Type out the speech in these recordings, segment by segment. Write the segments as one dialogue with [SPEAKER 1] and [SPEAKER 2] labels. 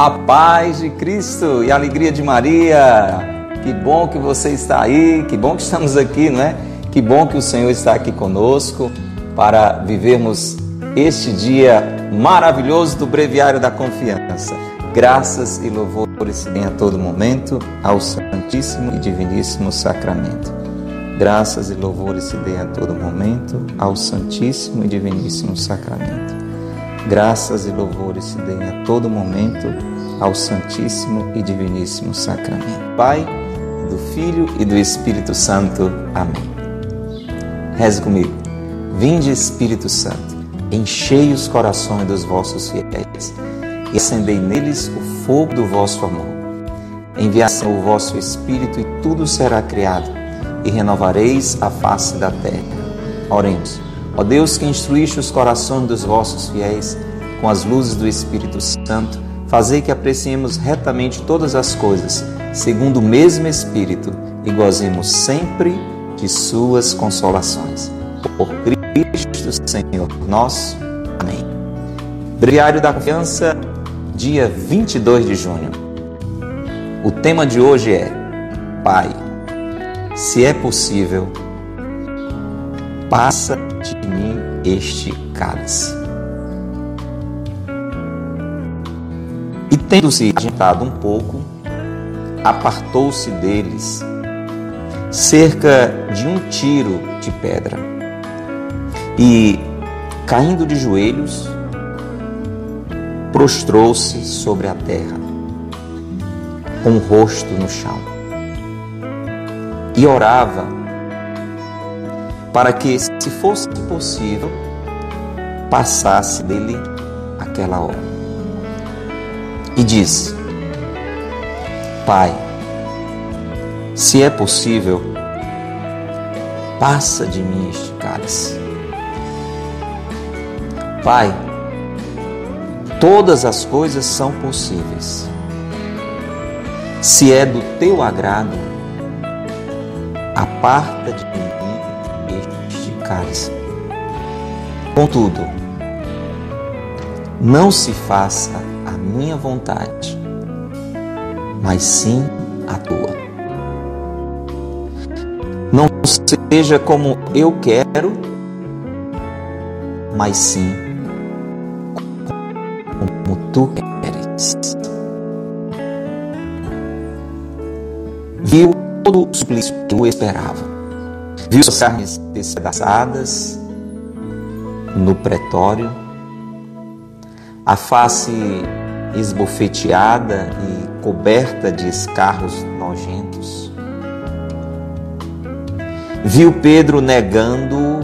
[SPEAKER 1] A paz de Cristo e a alegria de Maria. Que bom que você está aí, que bom que estamos aqui, não é? Que bom que o Senhor está aqui conosco para vivermos este dia maravilhoso do Breviário da Confiança. Graças e louvores deem a todo momento ao Santíssimo e Diviníssimo Sacramento. Graças e louvores se deem a todo momento ao Santíssimo e Diviníssimo Sacramento. Graças e louvores se deem a todo momento ao Santíssimo e Diviníssimo Sacramento. Pai, do Filho e do Espírito Santo. Amém. Reze comigo. Vinde, Espírito Santo, enchei os corações dos vossos fiéis e acendei neles o fogo do vosso amor. Enviai o vosso Espírito e tudo será criado e renovareis a face da terra. Oremos. Ó Deus que instruíste os corações dos vossos fiéis com as luzes do Espírito Santo, fazei que apreciemos retamente todas as coisas, segundo o mesmo Espírito, e gozemos sempre de suas consolações. Por Cristo Senhor nosso. Amém. Breviário da Confiança, dia 22 de junho. O tema de hoje é Pai, se é possível, passa este cálice. E tendo-se agitado um pouco, apartou-se deles cerca de um tiro de pedra e, caindo de joelhos, prostrou-se sobre a terra, com o rosto no chão, e orava para que, se fosse possível, passasse dele aquela hora. E disse: Pai, se é possível, passa de mim este cálice. Pai, todas as coisas são possíveis. Se é do teu agrado, aparta de cálice. Contudo, não se faça a minha vontade, mas sim a tua. Não seja como eu quero, mas sim como tu queres. Viu todo o suplício que eu esperava. Viu suas carnes despedaçadas no pretório, a face esbofeteada e coberta de escarros nojentos. Viu Pedro negando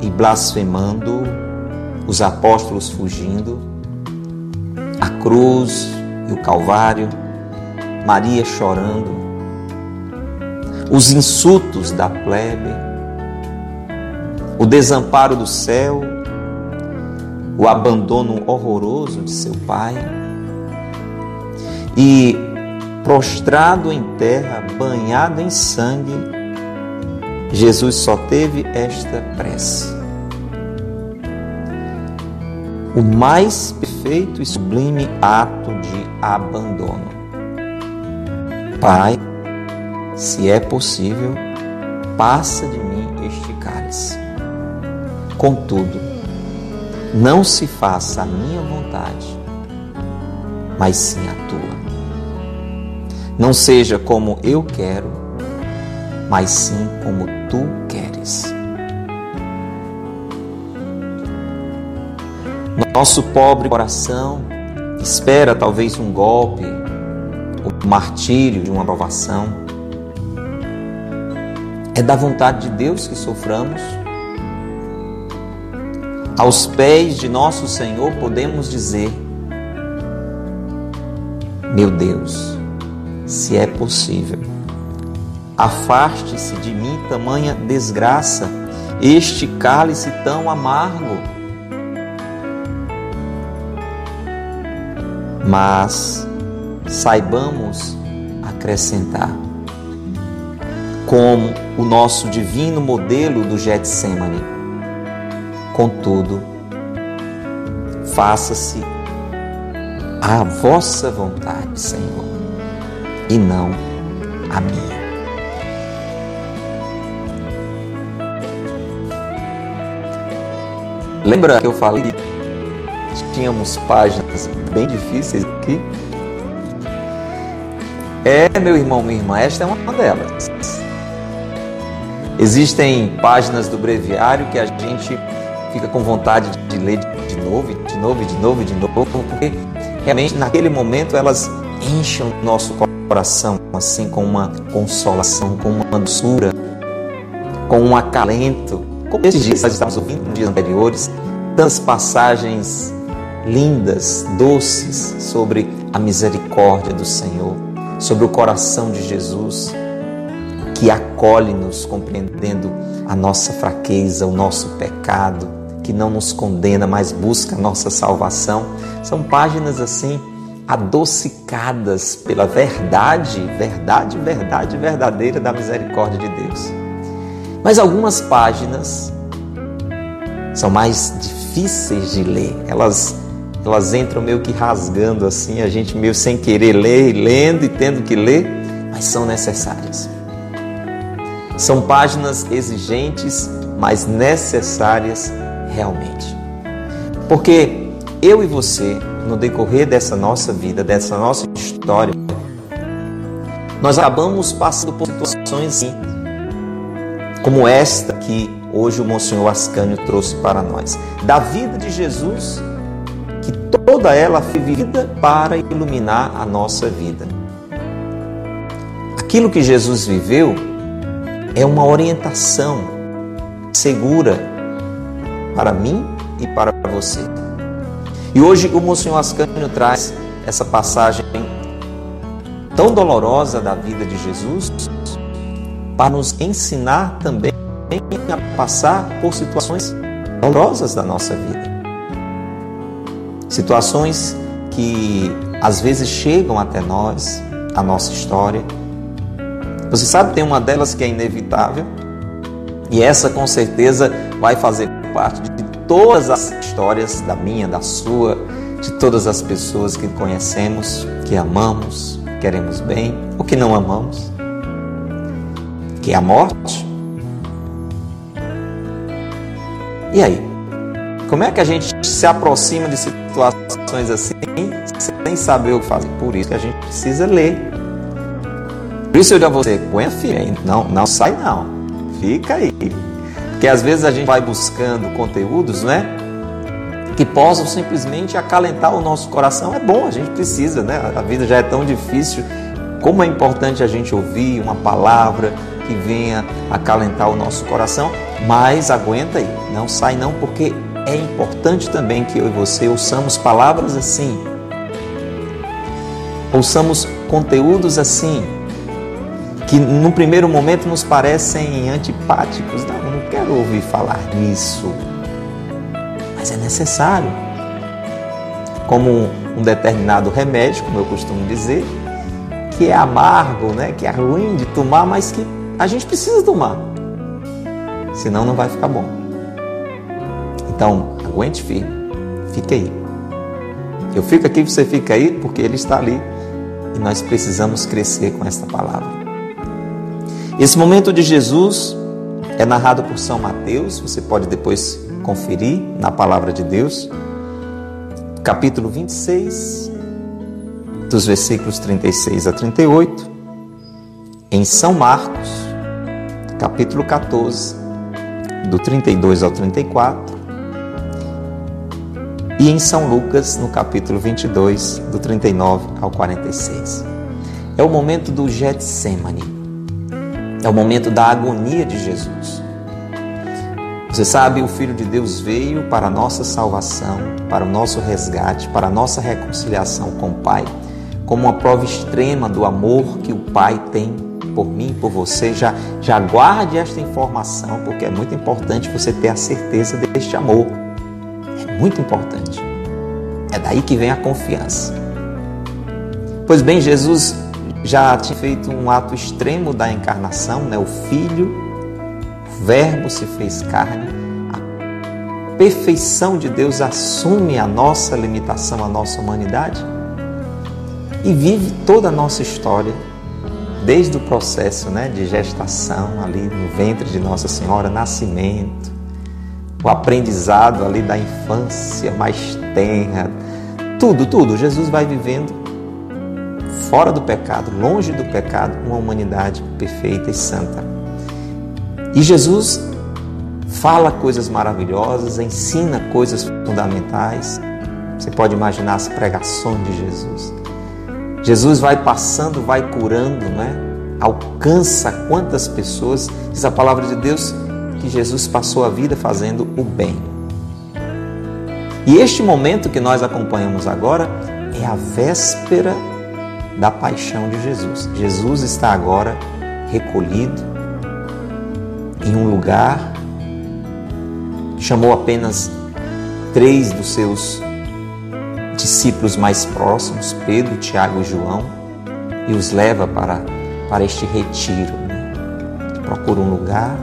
[SPEAKER 1] e blasfemando, os apóstolos fugindo, a cruz e o Calvário, Maria chorando, os insultos da plebe, o desamparo do céu, o abandono horroroso de seu pai e prostrado em terra, banhado em sangue, Jesus só teve esta prece. O mais perfeito e sublime ato de abandono. Pai, se é possível, passa de mim este cálice. Contudo, não se faça a minha vontade, mas sim a tua. Não seja como eu quero, mas sim como tu queres. Nosso pobre coração espera talvez um golpe, o martírio de uma aprovação. É da vontade de Deus que soframos. Aos pés de nosso Senhor podemos dizer: Meu Deus, se é possível, afaste-se de mim tamanha desgraça, este cálice tão amargo. Mas saibamos acrescentar, como o nosso divino modelo do Getsemane. Contudo, faça-se a vossa vontade, Senhor, e não a minha. Lembra que eu falei que tínhamos páginas bem difíceis aqui? É, meu irmão, minha irmã, esta é uma delas. Existem páginas do breviário que a gente fica com vontade de ler de novo, de novo, de novo, de novo, porque realmente naquele momento elas enchem o nosso coração assim com uma consolação, com uma doçura, com um acalento. Como esses dias nós estávamos ouvindo nos dias anteriores, tantas passagens lindas, doces sobre a misericórdia do Senhor sobre o coração de Jesus, que acolhe-nos compreendendo a nossa fraqueza, o nosso pecado, que não nos condena, mas busca a nossa salvação. São páginas assim adocicadas pela verdade, verdade, verdade verdadeira da misericórdia de Deus. Mas algumas páginas são mais difíceis de ler. Elas elas entram meio que rasgando assim, a gente meio sem querer ler, lendo e tendo que ler, mas são necessárias. São páginas exigentes, mas necessárias realmente. Porque eu e você, no decorrer dessa nossa vida, dessa nossa história, nós acabamos passando por situações assim, como esta que hoje o Monsenhor Ascânio trouxe para nós. Da vida de Jesus toda ela foi vivida para iluminar a nossa vida. Aquilo que Jesus viveu é uma orientação segura para mim e para você. E hoje o Monsenhor Ascânio traz essa passagem tão dolorosa da vida de Jesus para nos ensinar também a passar por situações dolorosas da nossa vida. Situações que às vezes chegam até nós, a nossa história. Você sabe, tem uma delas que é inevitável, e essa com certeza vai fazer parte de todas as histórias da minha, da sua, de todas as pessoas que conhecemos, que amamos, queremos bem ou que não amamos, que é a morte. E aí? Como é que a gente se aproxima de situações assim sem saber o que fazer? Por isso que a gente precisa ler. Por isso eu digo a você, põe a filha não, não sai não, fica aí. Porque às vezes a gente vai buscando conteúdos, né? Que possam simplesmente acalentar o nosso coração. É bom, a gente precisa, né? A vida já é tão difícil. Como é importante a gente ouvir uma palavra que venha acalentar o nosso coração, mas aguenta aí, não sai não, porque é importante também que eu e você ouçamos palavras assim, ouçamos conteúdos assim, que no primeiro momento nos parecem antipáticos. Não, não quero ouvir falar nisso, mas é necessário. Como um determinado remédio, como eu costumo dizer, que é amargo, né? que é ruim de tomar, mas que a gente precisa tomar, senão não vai ficar bom. Então, aguente firme, fique aí. Eu fico aqui, você fica aí, porque Ele está ali e nós precisamos crescer com esta palavra. Esse momento de Jesus é narrado por São Mateus, você pode depois conferir na palavra de Deus, capítulo 26, dos versículos 36 a 38, em São Marcos, capítulo 14, do 32 ao 34, e em São Lucas, no capítulo 22, do 39 ao 46. É o momento do Getsemane. É o momento da agonia de Jesus. Você sabe, o Filho de Deus veio para a nossa salvação, para o nosso resgate, para a nossa reconciliação com o Pai, como uma prova extrema do amor que o Pai tem por mim, por você. Já, já guarde esta informação, porque é muito importante você ter a certeza deste amor muito importante. É daí que vem a confiança. Pois bem, Jesus já tinha feito um ato extremo da encarnação, né? O Filho, o Verbo se fez carne. A perfeição de Deus assume a nossa limitação, a nossa humanidade. e vive toda a nossa história, desde o processo né, de gestação ali no ventre de Nossa Senhora, nascimento, o aprendizado ali da infância mais tenra, tudo, tudo. Jesus vai vivendo fora do pecado, longe do pecado, uma humanidade perfeita e santa. E Jesus fala coisas maravilhosas, ensina coisas fundamentais. Você pode imaginar as pregações de Jesus. Jesus vai passando, vai curando, né? Alcança quantas pessoas, diz a palavra de Deus, que Jesus passou a vida fazendo o bem. E este momento que nós acompanhamos agora é a véspera da paixão de Jesus. Jesus está agora recolhido em um lugar, chamou apenas três dos seus discípulos mais próximos, Pedro, Tiago e João, e os leva para, para este retiro. Né? Procura um lugar,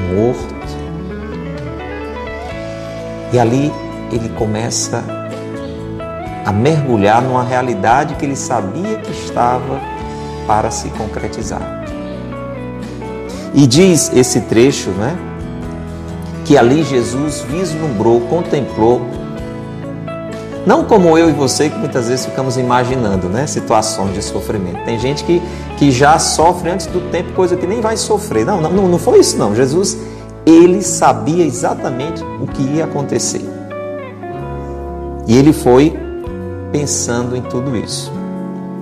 [SPEAKER 1] um horto, e ali ele começa a mergulhar numa realidade que ele sabia que estava para se concretizar. E diz esse trecho, né? Que ali Jesus vislumbrou, contemplou, não como eu e você que muitas vezes ficamos imaginando, né? Situações de sofrimento. Tem gente que, que já sofre antes do tempo, coisa que nem vai sofrer. Não, não, não foi isso não. Jesus, ele sabia exatamente o que ia acontecer. E ele foi pensando em tudo isso.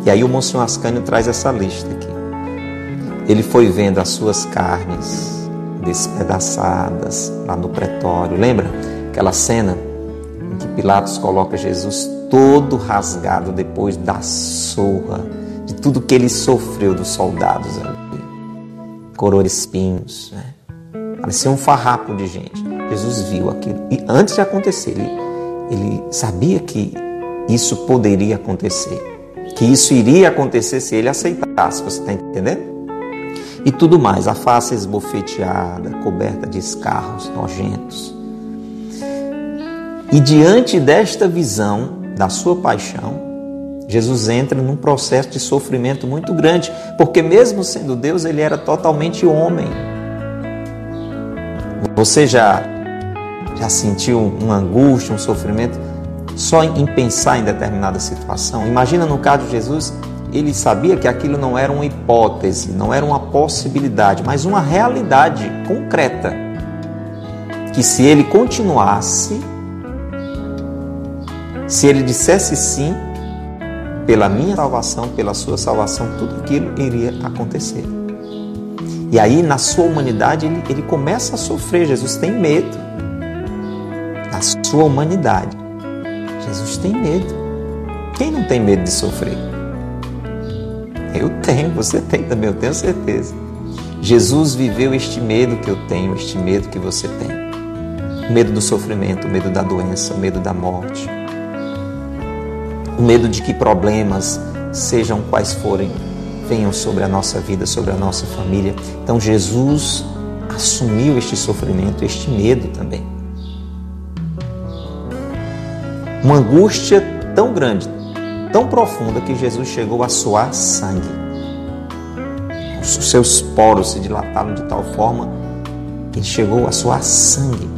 [SPEAKER 1] E aí o Monsenhor Ascânio traz essa lista aqui. Ele foi vendo as suas carnes despedaçadas lá no pretório. Lembra aquela cena em que Pilatos coloca Jesus todo rasgado depois da surra, de tudo que ele sofreu dos soldados ali. Coroa espinhos, né? Parecia um farrapo de gente. Jesus viu aquilo. E antes de acontecer, ele, ele sabia que isso poderia acontecer. Que isso iria acontecer se ele aceitasse, você está entendendo? E tudo mais, a face esbofeteada, coberta de escarros nojentos. E diante desta visão da sua paixão, Jesus entra num processo de sofrimento muito grande, porque mesmo sendo Deus, ele era totalmente homem. Você já já sentiu uma angústia, um sofrimento só em pensar em determinada situação. Imagina no caso de Jesus, ele sabia que aquilo não era uma hipótese, não era uma possibilidade, mas uma realidade concreta. Que se ele continuasse, se ele dissesse sim, pela minha salvação, pela sua salvação, tudo aquilo iria acontecer. E aí, na sua humanidade, ele, ele começa a sofrer. Jesus tem medo. Na sua humanidade. Jesus tem medo. Quem não tem medo de sofrer? Eu tenho, você tem também, eu tenho certeza. Jesus viveu este medo que eu tenho, este medo que você tem. O medo do sofrimento, o medo da doença, o medo da morte. O medo de que problemas, sejam quais forem, venham sobre a nossa vida, sobre a nossa família. Então Jesus assumiu este sofrimento, este medo também uma angústia tão grande, tão profunda que Jesus chegou a suar sangue. Os seus poros se dilataram de tal forma que ele chegou a suar sangue.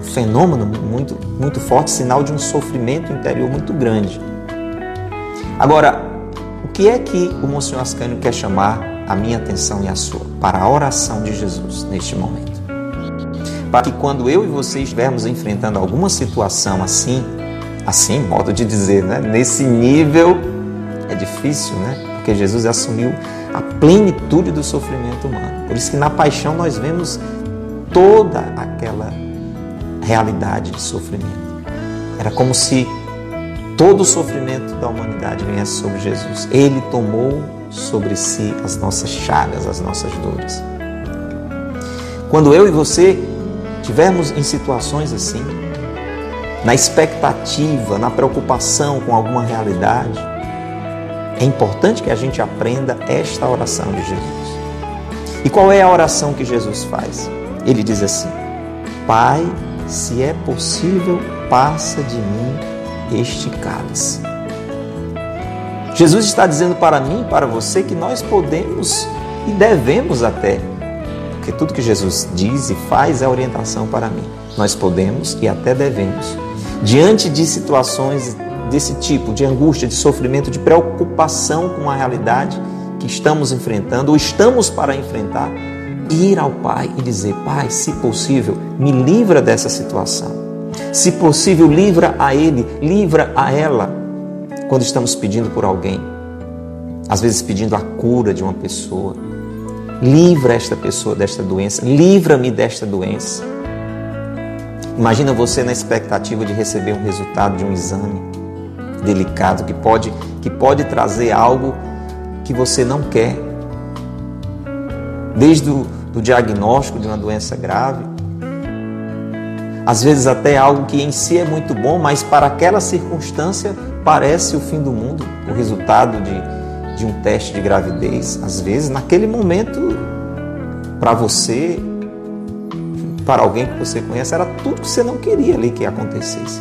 [SPEAKER 1] Um fenômeno muito, muito forte, sinal de um sofrimento interior muito grande. Agora, o que é que o Monsenhor Ascânio quer chamar a minha atenção e a sua para a oração de Jesus neste momento? Para que quando eu e você estivermos enfrentando alguma situação assim, assim, modo de dizer, né? Nesse nível é difícil, né? Porque Jesus assumiu a plenitude do sofrimento humano. Por isso que na paixão nós vemos toda aquela realidade de sofrimento. Era como se todo o sofrimento da humanidade viesse sobre Jesus. Ele tomou sobre si as nossas chagas, as nossas dores. Quando eu e você tivermos em situações assim, na expectativa, na preocupação com alguma realidade, é importante que a gente aprenda esta oração de Jesus. E qual é a oração que Jesus faz? Ele diz assim: Pai, se é possível, passa de mim este cálice. Jesus está dizendo para mim, para você, que nós podemos e devemos até, porque tudo que Jesus diz e faz é orientação para mim. Nós podemos e até devemos, diante de situações desse tipo, de angústia, de sofrimento, de preocupação com a realidade que estamos enfrentando ou estamos para enfrentar, ir ao Pai e dizer: Pai, se possível, me livra dessa situação. Se possível, livra a ele, livra a ela quando estamos pedindo por alguém, às vezes pedindo a cura de uma pessoa. Livra esta pessoa desta doença, livra-me desta doença. Imagina você na expectativa de receber um resultado de um exame delicado que pode, que pode trazer algo que você não quer. Desde o do diagnóstico de uma doença grave, às vezes até algo que em si é muito bom, mas para aquela circunstância parece o fim do mundo, o resultado de, de um teste de gravidez. Às vezes, naquele momento, para você, para alguém que você conhece, era tudo que você não queria ali que acontecesse.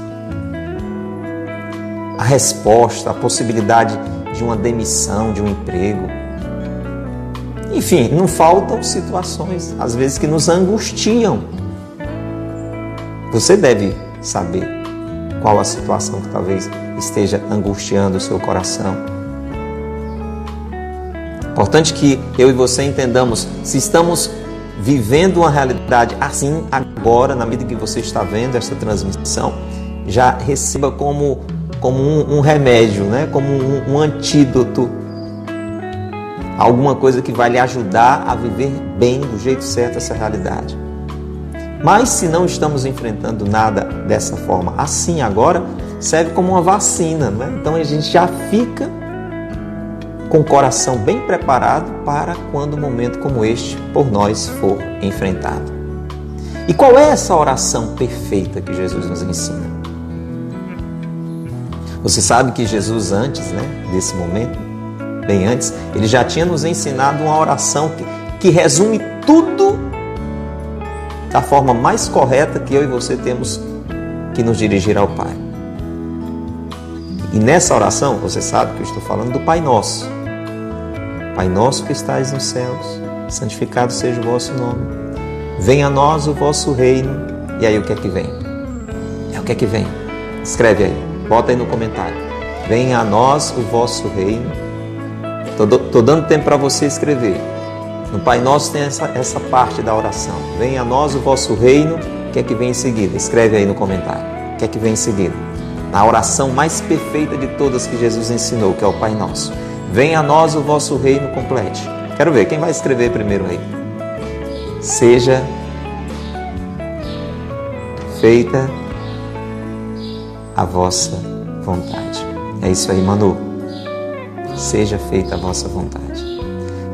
[SPEAKER 1] A resposta, a possibilidade de uma demissão, de um emprego. Enfim, não faltam situações, às vezes, que nos angustiam você deve saber qual a situação que talvez esteja angustiando o seu coração. Importante que eu e você entendamos se estamos vivendo uma realidade assim agora, na medida que você está vendo esta transmissão, já receba como, como um, um remédio, né? como um, um antídoto, alguma coisa que vai lhe ajudar a viver bem do jeito certo essa realidade. Mas se não estamos enfrentando nada dessa forma assim agora, serve como uma vacina, né? Então a gente já fica com o coração bem preparado para quando um momento como este por nós for enfrentado. E qual é essa oração perfeita que Jesus nos ensina? Você sabe que Jesus antes, né, desse momento, bem antes, ele já tinha nos ensinado uma oração que, que resume tudo da forma mais correta que eu e você temos que nos dirigir ao Pai. E nessa oração, você sabe que eu estou falando do Pai Nosso. Pai Nosso que estais nos céus, santificado seja o vosso nome. Venha a nós o vosso reino. E aí o que é que vem? É o que é que vem? Escreve aí, bota aí no comentário. Venha a nós o vosso reino. Estou dando tempo para você escrever. No Pai Nosso tem essa, essa parte da oração. Venha a nós o vosso reino. O que é que vem em seguida? Escreve aí no comentário. O que é que vem em seguida? Na oração mais perfeita de todas que Jesus ensinou, que é o Pai Nosso. Venha a nós o vosso reino complete. Quero ver, quem vai escrever primeiro aí? Seja feita a vossa vontade. É isso aí, Manu. Seja feita a vossa vontade.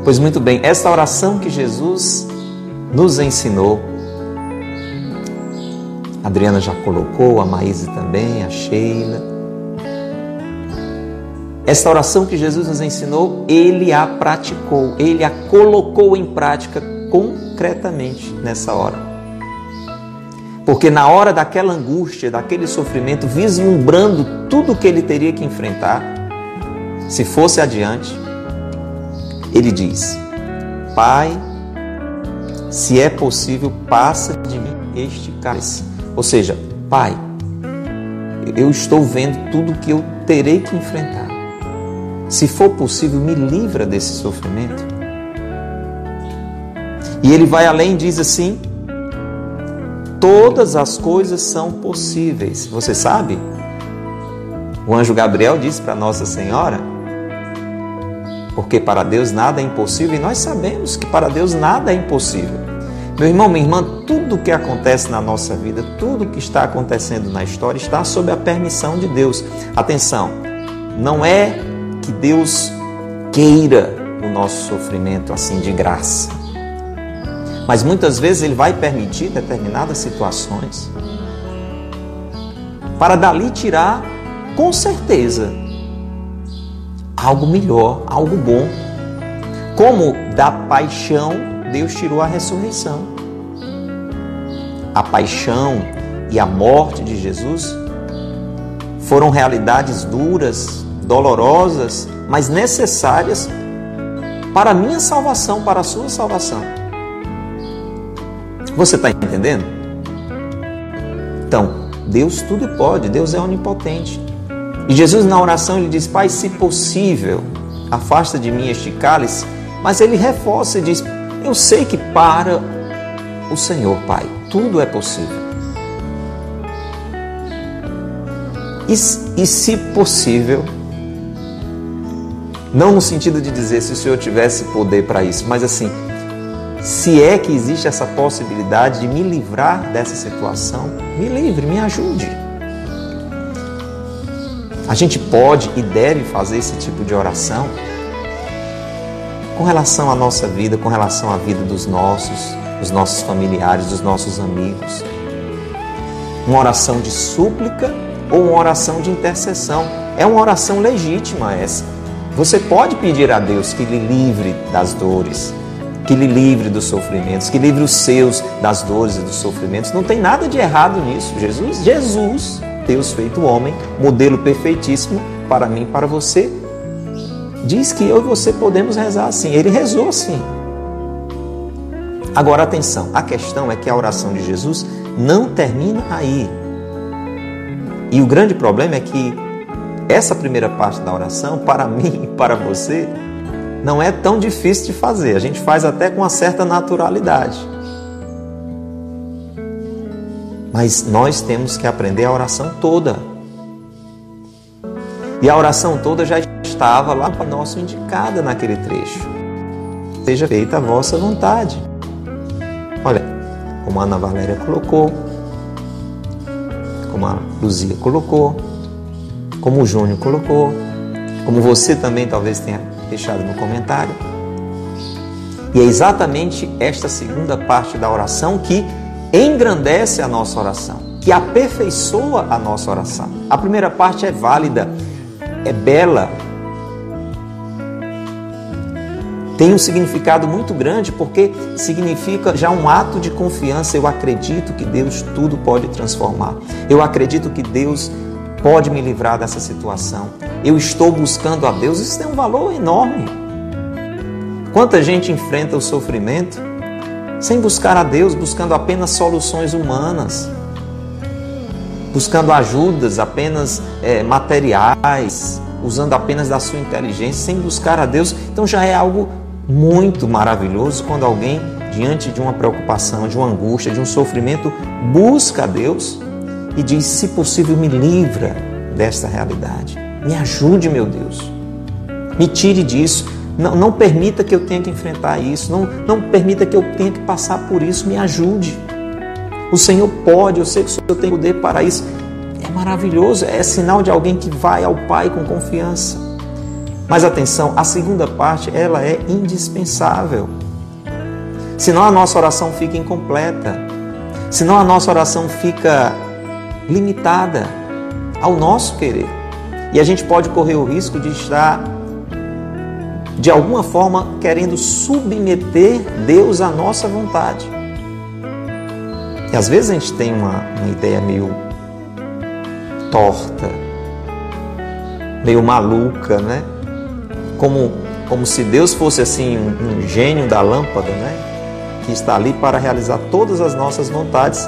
[SPEAKER 1] Pois muito bem, esta oração que Jesus nos ensinou, a Adriana já colocou, a Maíse também, a Sheila. Esta oração que Jesus nos ensinou, ele a praticou, ele a colocou em prática concretamente nessa hora. Porque na hora daquela angústia, daquele sofrimento, vislumbrando tudo o que ele teria que enfrentar, se fosse adiante, ele diz: Pai, se é possível, passa de mim este cálice. Ou seja, Pai, eu estou vendo tudo que eu terei que enfrentar. Se for possível, me livra desse sofrimento. E ele vai além e diz assim: Todas as coisas são possíveis. Você sabe? O anjo Gabriel disse para Nossa Senhora porque para Deus nada é impossível e nós sabemos que para Deus nada é impossível. Meu irmão, minha irmã, tudo o que acontece na nossa vida, tudo o que está acontecendo na história está sob a permissão de Deus. Atenção, não é que Deus queira o nosso sofrimento assim de graça. Mas muitas vezes ele vai permitir determinadas situações para dali tirar com certeza algo melhor, algo bom. Como da paixão Deus tirou a ressurreição. A paixão e a morte de Jesus foram realidades duras, dolorosas, mas necessárias para a minha salvação, para a sua salvação. Você está entendendo? Então, Deus tudo pode, Deus é onipotente. E Jesus na oração ele diz: Pai, se possível, afasta de mim este cálice. Mas ele reforça e diz: Eu sei que para o Senhor, Pai, tudo é possível. E, e se possível, não no sentido de dizer se o Senhor tivesse poder para isso, mas assim, se é que existe essa possibilidade de me livrar dessa situação, me livre, me ajude. A gente pode e deve fazer esse tipo de oração com relação à nossa vida, com relação à vida dos nossos, dos nossos familiares, dos nossos amigos. Uma oração de súplica ou uma oração de intercessão. É uma oração legítima essa. Você pode pedir a Deus que lhe livre das dores, que lhe livre dos sofrimentos, que livre os seus das dores e dos sofrimentos. Não tem nada de errado nisso. Jesus, Jesus, Deus feito homem, modelo perfeitíssimo para mim para você, diz que eu e você podemos rezar assim. Ele rezou assim. Agora atenção, a questão é que a oração de Jesus não termina aí. E o grande problema é que essa primeira parte da oração, para mim e para você, não é tão difícil de fazer. A gente faz até com uma certa naturalidade. Mas nós temos que aprender a oração toda. E a oração toda já estava lá para nosso indicada naquele trecho. Seja feita a vossa vontade. Olha, como a Ana Valéria colocou, como a Luzia colocou, como o Júnior colocou, como você também talvez tenha deixado no comentário. E é exatamente esta segunda parte da oração que engrandece a nossa oração, que aperfeiçoa a nossa oração. A primeira parte é válida, é bela, tem um significado muito grande porque significa já um ato de confiança. Eu acredito que Deus tudo pode transformar. Eu acredito que Deus pode me livrar dessa situação. Eu estou buscando a Deus. Isso tem um valor enorme. Quanta gente enfrenta o sofrimento sem buscar a Deus, buscando apenas soluções humanas, buscando ajudas apenas é, materiais, usando apenas da sua inteligência, sem buscar a Deus. Então já é algo muito maravilhoso quando alguém, diante de uma preocupação, de uma angústia, de um sofrimento, busca a Deus e diz: se possível, me livra desta realidade. Me ajude, meu Deus. Me tire disso. Não, não permita que eu tenha que enfrentar isso. Não, não permita que eu tenha que passar por isso. Me ajude. O Senhor pode, eu sei que o Senhor tem poder para isso. É maravilhoso, é sinal de alguém que vai ao Pai com confiança. Mas atenção, a segunda parte, ela é indispensável. Senão a nossa oração fica incompleta. Senão a nossa oração fica limitada ao nosso querer. E a gente pode correr o risco de estar, de alguma forma, querendo submeter Deus à nossa vontade. E às vezes a gente tem uma, uma ideia meio torta, meio maluca, né? como, como se Deus fosse assim um, um gênio da lâmpada, né? Que está ali para realizar todas as nossas vontades,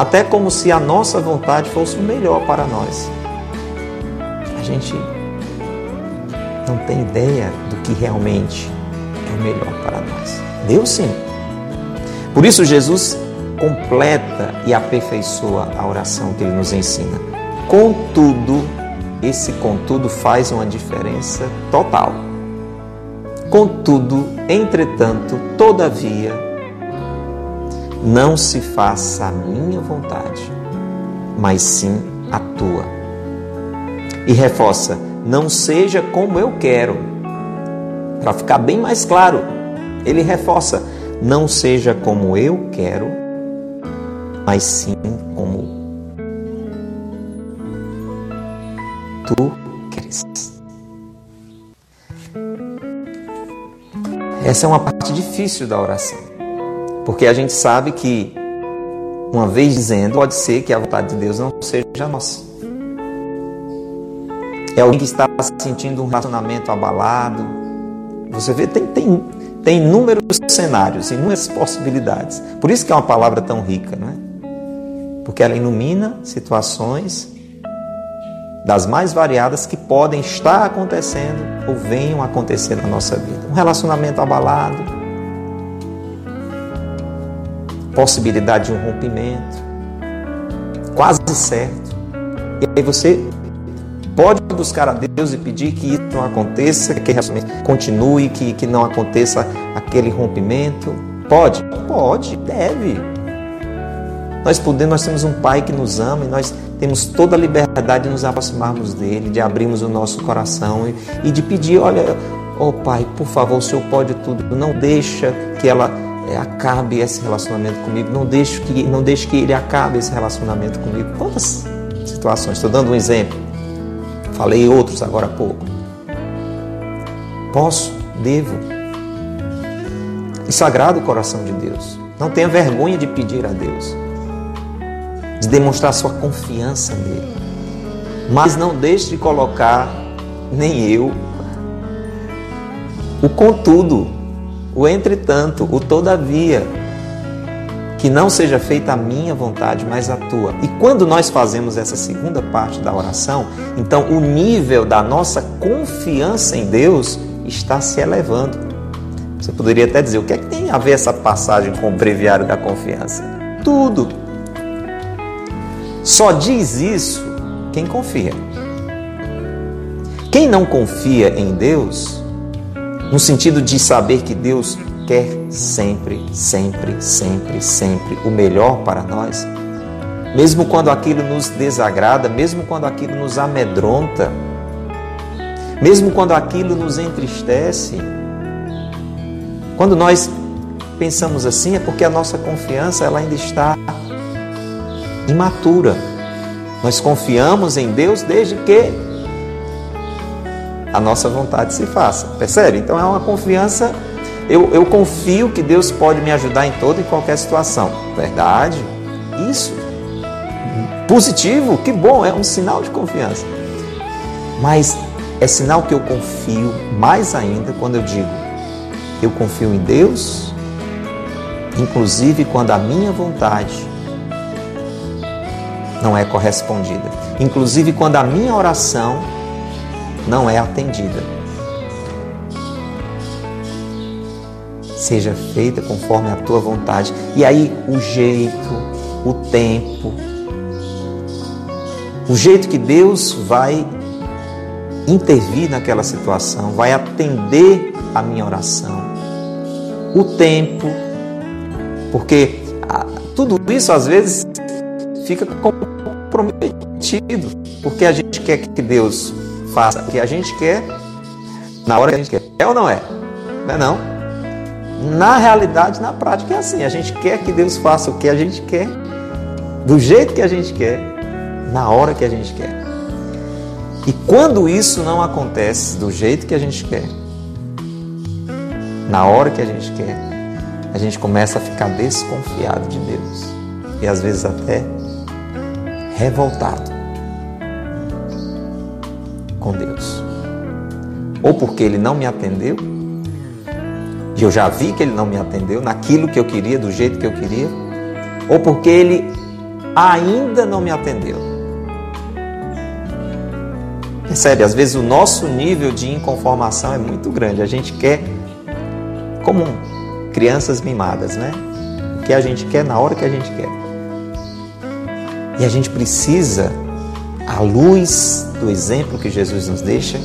[SPEAKER 1] até como se a nossa vontade fosse o melhor para nós. A gente não tem ideia do que realmente é o melhor para nós. Deus sim. Por isso Jesus completa e aperfeiçoa a oração que ele nos ensina. Contudo, esse contudo faz uma diferença total. Contudo, entretanto, todavia, não se faça a minha vontade, mas sim a tua. E reforça: não seja como eu quero. Para ficar bem mais claro, ele reforça: não seja como eu quero, mas sim como tu queres. Essa é uma parte difícil da oração, porque a gente sabe que, uma vez dizendo, pode ser que a vontade de Deus não seja nossa. É alguém que está sentindo um relacionamento abalado. Você vê, tem, tem, tem inúmeros cenários, inúmeras possibilidades. Por isso que é uma palavra tão rica, não é? Porque ela ilumina situações das mais variadas que podem estar acontecendo ou venham acontecer na nossa vida. Um relacionamento abalado, possibilidade de um rompimento, quase certo. E aí você pode buscar a Deus e pedir que isso não aconteça, que continue, que, que não aconteça aquele rompimento. Pode? Pode, deve. Nós podemos, nós temos um Pai que nos ama e nós temos toda a liberdade de nos aproximarmos dele, de abrirmos o nosso coração e, e de pedir, olha, oh Pai, por favor, o Senhor pode tudo, não deixa que ela é, acabe esse relacionamento comigo, não deixe que não deixe que ele acabe esse relacionamento comigo. Quantas situações? Estou dando um exemplo. Falei outros agora há pouco. Posso, devo. Isso agrada o coração de Deus. Não tenha vergonha de pedir a Deus de demonstrar sua confiança nele. Mas não deixe de colocar, nem eu, o contudo, o entretanto, o todavia, que não seja feita a minha vontade, mas a tua. E quando nós fazemos essa segunda parte da oração, então o nível da nossa confiança em Deus está se elevando. Você poderia até dizer, o que é que tem a ver essa passagem com o breviário da confiança? Tudo. Só diz isso quem confia. Quem não confia em Deus, no sentido de saber que Deus quer sempre, sempre, sempre, sempre o melhor para nós, mesmo quando aquilo nos desagrada, mesmo quando aquilo nos amedronta, mesmo quando aquilo nos entristece, quando nós pensamos assim é porque a nossa confiança ela ainda está imatura. Nós confiamos em Deus desde que a nossa vontade se faça. Percebe? Então é uma confiança. Eu, eu confio que Deus pode me ajudar em toda e qualquer situação. Verdade? Isso. Positivo, que bom, é um sinal de confiança. Mas é sinal que eu confio mais ainda quando eu digo eu confio em Deus, inclusive quando a minha vontade não é correspondida. Inclusive quando a minha oração não é atendida. Seja feita conforme a tua vontade. E aí o jeito, o tempo, o jeito que Deus vai intervir naquela situação, vai atender a minha oração, o tempo, porque ah, tudo isso às vezes fica comprometido, porque a gente quer que Deus faça o que a gente quer, na hora que a gente quer. É ou não é? Não é não? Na realidade, na prática é assim. A gente quer que Deus faça o que a gente quer, do jeito que a gente quer, na hora que a gente quer. E quando isso não acontece do jeito que a gente quer, na hora que a gente quer, a gente começa a ficar desconfiado de Deus. E às vezes até revoltado com Deus. Ou porque ele não me atendeu, e eu já vi que ele não me atendeu naquilo que eu queria, do jeito que eu queria, ou porque ele ainda não me atendeu. Percebe? Às vezes o nosso nível de inconformação é muito grande. A gente quer, como crianças mimadas, né? O que a gente quer na hora que a gente quer. E a gente precisa, à luz do exemplo que Jesus nos deixa,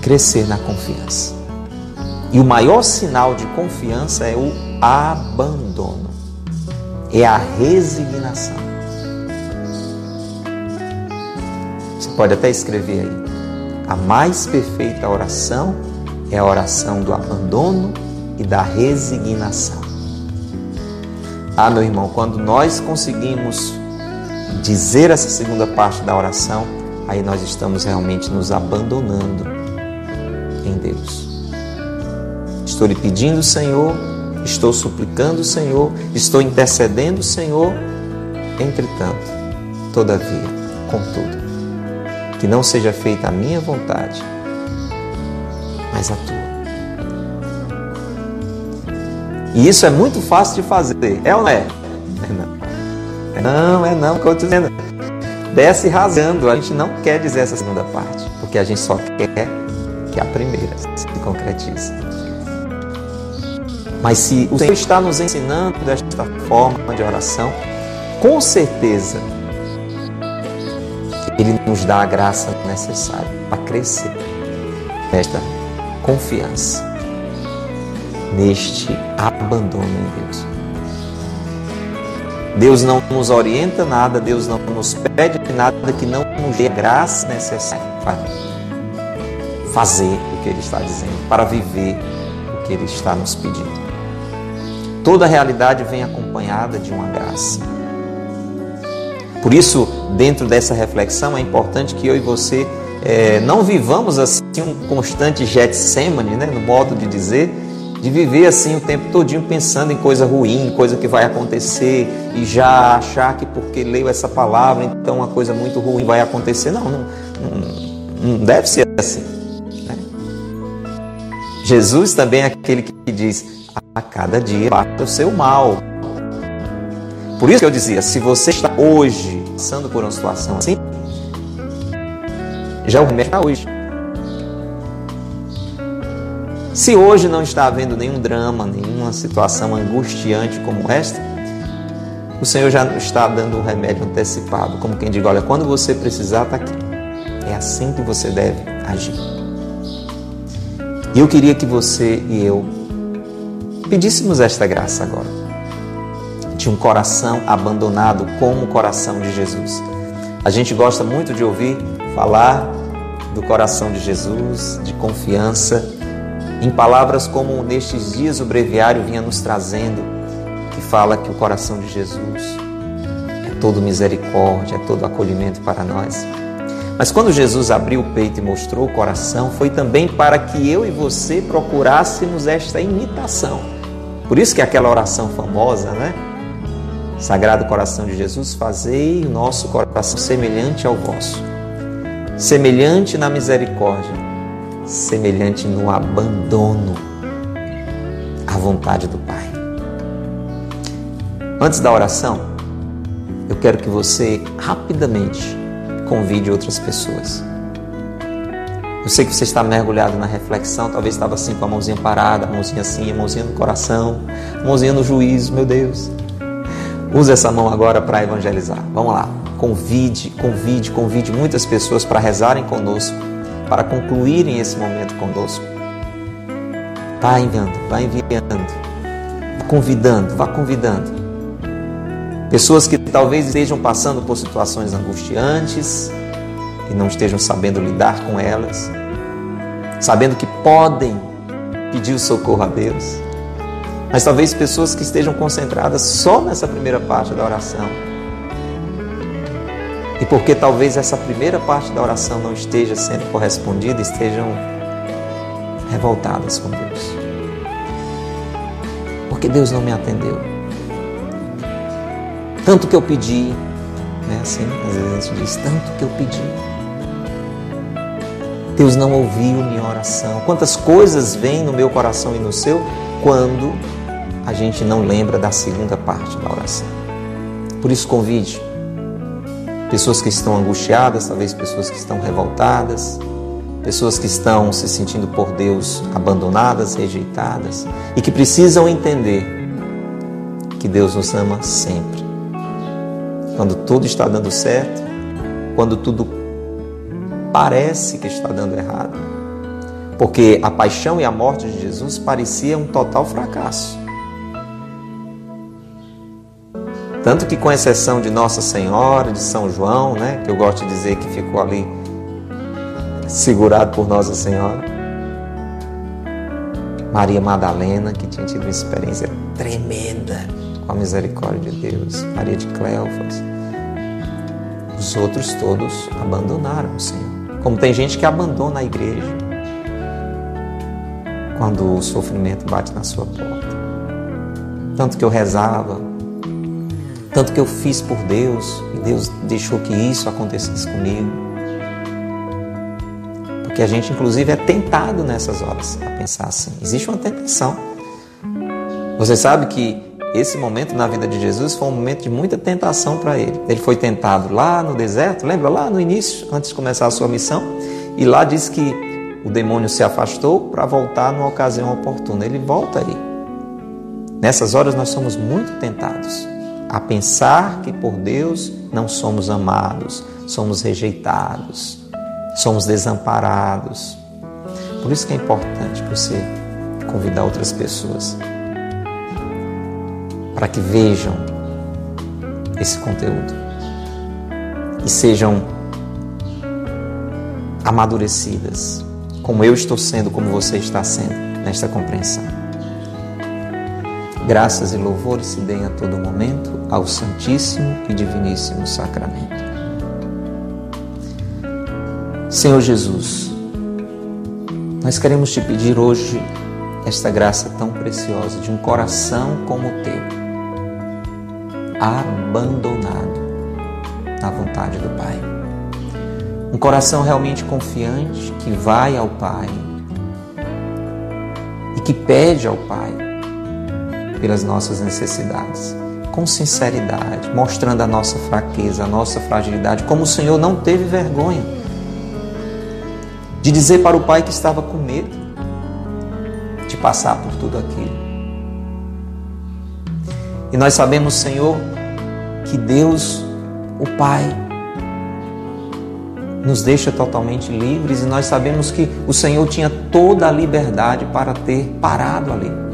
[SPEAKER 1] crescer na confiança. E o maior sinal de confiança é o abandono, é a resignação. Você pode até escrever aí. A mais perfeita oração é a oração do abandono e da resignação. Ah, meu irmão, quando nós conseguimos dizer essa segunda parte da oração, aí nós estamos realmente nos abandonando em Deus. Estou lhe pedindo, Senhor, estou suplicando, Senhor, estou intercedendo, Senhor, entretanto, todavia, contudo, que não seja feita a minha vontade, mas a tua. E isso é muito fácil de fazer, é ou não é? Não. Não, é não, que eu estou dizendo. Desce rasgando, a gente não quer dizer essa segunda parte, porque a gente só quer que a primeira se concretize. Mas se o Senhor está nos ensinando desta forma de oração, com certeza Ele nos dá a graça necessária para crescer nesta confiança, neste abandono em Deus. Deus não nos orienta nada, Deus não nos pede nada que não nos dê a graça necessária para fazer o que Ele está dizendo, para viver o que Ele está nos pedindo. Toda realidade vem acompanhada de uma graça. Por isso, dentro dessa reflexão, é importante que eu e você é, não vivamos assim um constante Getsemane, né, no modo de dizer, de viver assim o tempo todinho pensando em coisa ruim, coisa que vai acontecer e já achar que porque leu essa palavra, então uma coisa muito ruim vai acontecer. Não, não, não deve ser assim. Né? Jesus também é aquele que diz: a cada dia basta o seu mal. Por isso que eu dizia, se você está hoje passando por uma situação assim, já o remédio hoje. Se hoje não está havendo nenhum drama, nenhuma situação angustiante como esta, o Senhor já está dando o um remédio antecipado, como quem diz, olha, quando você precisar, está aqui. É assim que você deve agir. E eu queria que você e eu pedíssemos esta graça agora, de um coração abandonado como o coração de Jesus. A gente gosta muito de ouvir falar do coração de Jesus, de confiança, em palavras como nestes dias o breviário vinha nos trazendo, que fala que o coração de Jesus é todo misericórdia, é todo acolhimento para nós. Mas quando Jesus abriu o peito e mostrou o coração, foi também para que eu e você procurássemos esta imitação por isso que aquela oração famosa, né? Sagrado coração de Jesus, fazei o nosso coração semelhante ao vosso, semelhante na misericórdia, semelhante no abandono à vontade do Pai. Antes da oração, eu quero que você rapidamente convide outras pessoas eu sei que você está mergulhado na reflexão, talvez estava assim com a mãozinha parada, a mãozinha assim, a mãozinha no coração, a mãozinha no juízo, meu Deus. Use essa mão agora para evangelizar. Vamos lá. Convide, convide, convide muitas pessoas para rezarem conosco, para concluírem esse momento conosco. Vá enviando, vá enviando, vá convidando, vá convidando. Pessoas que talvez estejam passando por situações angustiantes, e não estejam sabendo lidar com elas, sabendo que podem pedir o socorro a Deus, mas talvez pessoas que estejam concentradas só nessa primeira parte da oração. E porque talvez essa primeira parte da oração não esteja sendo correspondida, estejam revoltadas com Deus. Porque Deus não me atendeu. Tanto que eu pedi, né? Assim, às vezes a gente diz, tanto que eu pedi. Deus não ouviu minha oração. Quantas coisas vêm no meu coração e no seu quando a gente não lembra da segunda parte da oração. Por isso, convide pessoas que estão angustiadas, talvez pessoas que estão revoltadas, pessoas que estão se sentindo por Deus abandonadas, rejeitadas e que precisam entender que Deus nos ama sempre. Quando tudo está dando certo, quando tudo parece que está dando errado. Porque a paixão e a morte de Jesus parecia um total fracasso. Tanto que, com exceção de Nossa Senhora, de São João, né, que eu gosto de dizer que ficou ali segurado por Nossa Senhora, Maria Madalena, que tinha tido uma experiência tremenda com a misericórdia de Deus, Maria de Cleofas, os outros todos abandonaram o Senhor. Como tem gente que abandona a igreja quando o sofrimento bate na sua porta. Tanto que eu rezava, tanto que eu fiz por Deus e Deus deixou que isso acontecesse comigo. Porque a gente, inclusive, é tentado nessas horas a pensar assim. Existe uma tentação. Você sabe que esse momento na vida de Jesus foi um momento de muita tentação para ele. Ele foi tentado lá no deserto, lembra lá no início, antes de começar a sua missão? E lá diz que o demônio se afastou para voltar numa ocasião oportuna. Ele volta aí. Nessas horas nós somos muito tentados a pensar que por Deus não somos amados, somos rejeitados, somos desamparados. Por isso que é importante você convidar outras pessoas para que vejam esse conteúdo e sejam amadurecidas, como eu estou sendo, como você está sendo nesta compreensão. Graças e louvores se deem a todo momento ao Santíssimo e Diviníssimo Sacramento. Senhor Jesus, nós queremos te pedir hoje esta graça tão preciosa de um coração como o teu abandonado na vontade do Pai. Um coração realmente confiante que vai ao Pai e que pede ao Pai pelas nossas necessidades, com sinceridade, mostrando a nossa fraqueza, a nossa fragilidade, como o Senhor não teve vergonha de dizer para o Pai que estava com medo de passar por tudo aquilo. E nós sabemos, Senhor, que Deus, o Pai, nos deixa totalmente livres e nós sabemos que o Senhor tinha toda a liberdade para ter parado ali.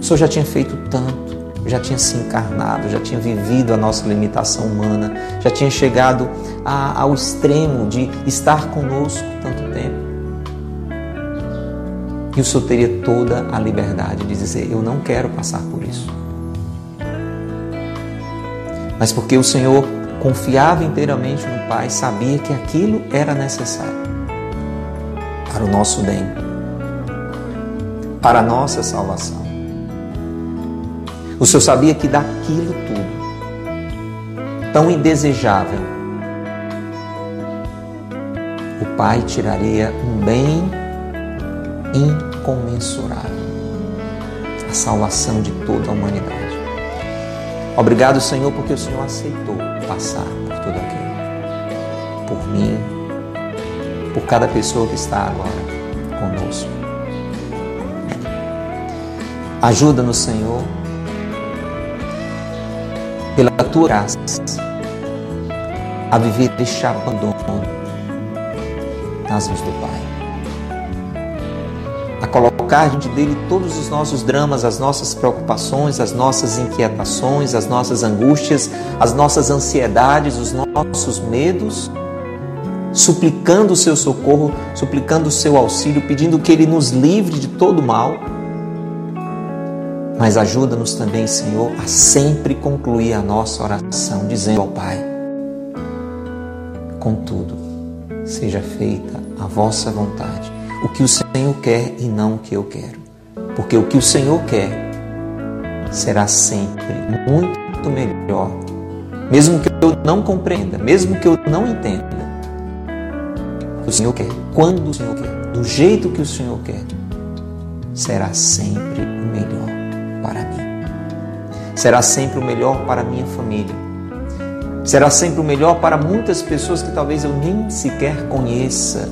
[SPEAKER 1] O Senhor já tinha feito tanto, já tinha se encarnado, já tinha vivido a nossa limitação humana, já tinha chegado a, ao extremo de estar conosco tanto tempo. E o Senhor teria toda a liberdade de dizer: Eu não quero passar por isso mas porque o Senhor confiava inteiramente no Pai, sabia que aquilo era necessário para o nosso bem, para a nossa salvação. O Senhor sabia que daquilo tudo, tão indesejável, o Pai tiraria um bem incomensurável a salvação de toda a humanidade. Obrigado, Senhor, porque o Senhor aceitou passar por tudo aquilo. Por mim, por cada pessoa que está agora conosco. Ajuda-nos, Senhor, pela tua graça, a viver este abandono nas mãos do Pai a colocar diante dele todos os nossos dramas, as nossas preocupações, as nossas inquietações, as nossas angústias, as nossas ansiedades, os nossos medos, suplicando o seu socorro, suplicando o seu auxílio, pedindo que ele nos livre de todo mal. Mas ajuda-nos também, Senhor, a sempre concluir a nossa oração dizendo ao Pai: Contudo, seja feita a vossa vontade o que o Senhor quer e não o que eu quero. Porque o que o Senhor quer será sempre muito melhor, mesmo que eu não compreenda, mesmo que eu não entenda. O Senhor quer, quando o Senhor quer, do jeito que o Senhor quer, será sempre o melhor para mim. Será sempre o melhor para minha família. Será sempre o melhor para muitas pessoas que talvez eu nem sequer conheça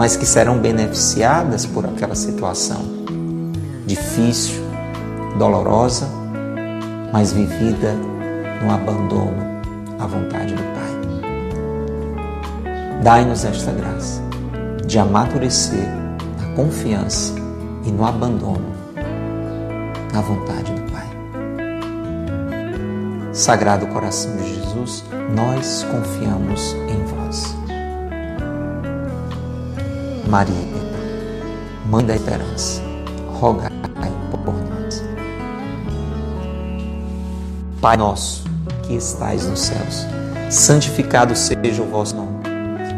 [SPEAKER 1] mas que serão beneficiadas por aquela situação difícil, dolorosa, mas vivida no abandono à vontade do Pai. Dai-nos esta graça de amadurecer na confiança e no abandono à vontade do Pai. Sagrado coração de Jesus, nós confiamos em vós. Maria, Mãe da Esperança, rogai por nós. Pai nosso, que estais nos céus, santificado seja o vosso nome.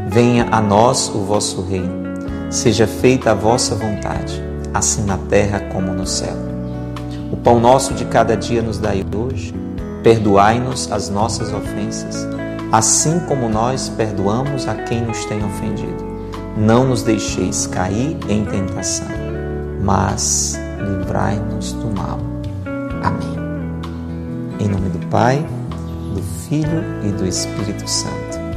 [SPEAKER 1] Venha a nós o vosso reino. Seja feita a vossa vontade, assim na terra como no céu. O pão nosso de cada dia nos dai hoje. Perdoai-nos as nossas ofensas, assim como nós perdoamos a quem nos tem ofendido. Não nos deixeis cair em tentação, mas livrai-nos do mal. Amém. Em nome do Pai, do Filho e do Espírito Santo.